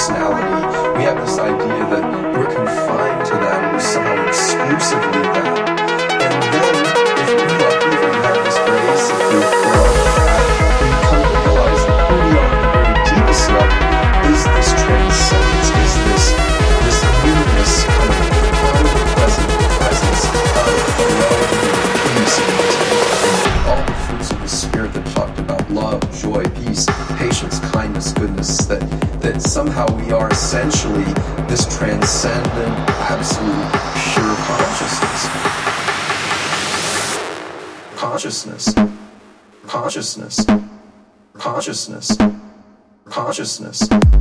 personality, we have this idea that we're confined to that, we're somehow exclusively that. And then, if we let people have this very we come to realize who we are deepest is this transcendence, this, this presence of all the fruits of the spirit that talked about love, joy, peace, patience, kindness, goodness, that and somehow we are essentially this transcendent, absolute, pure consciousness. Consciousness. Consciousness. Consciousness. Consciousness.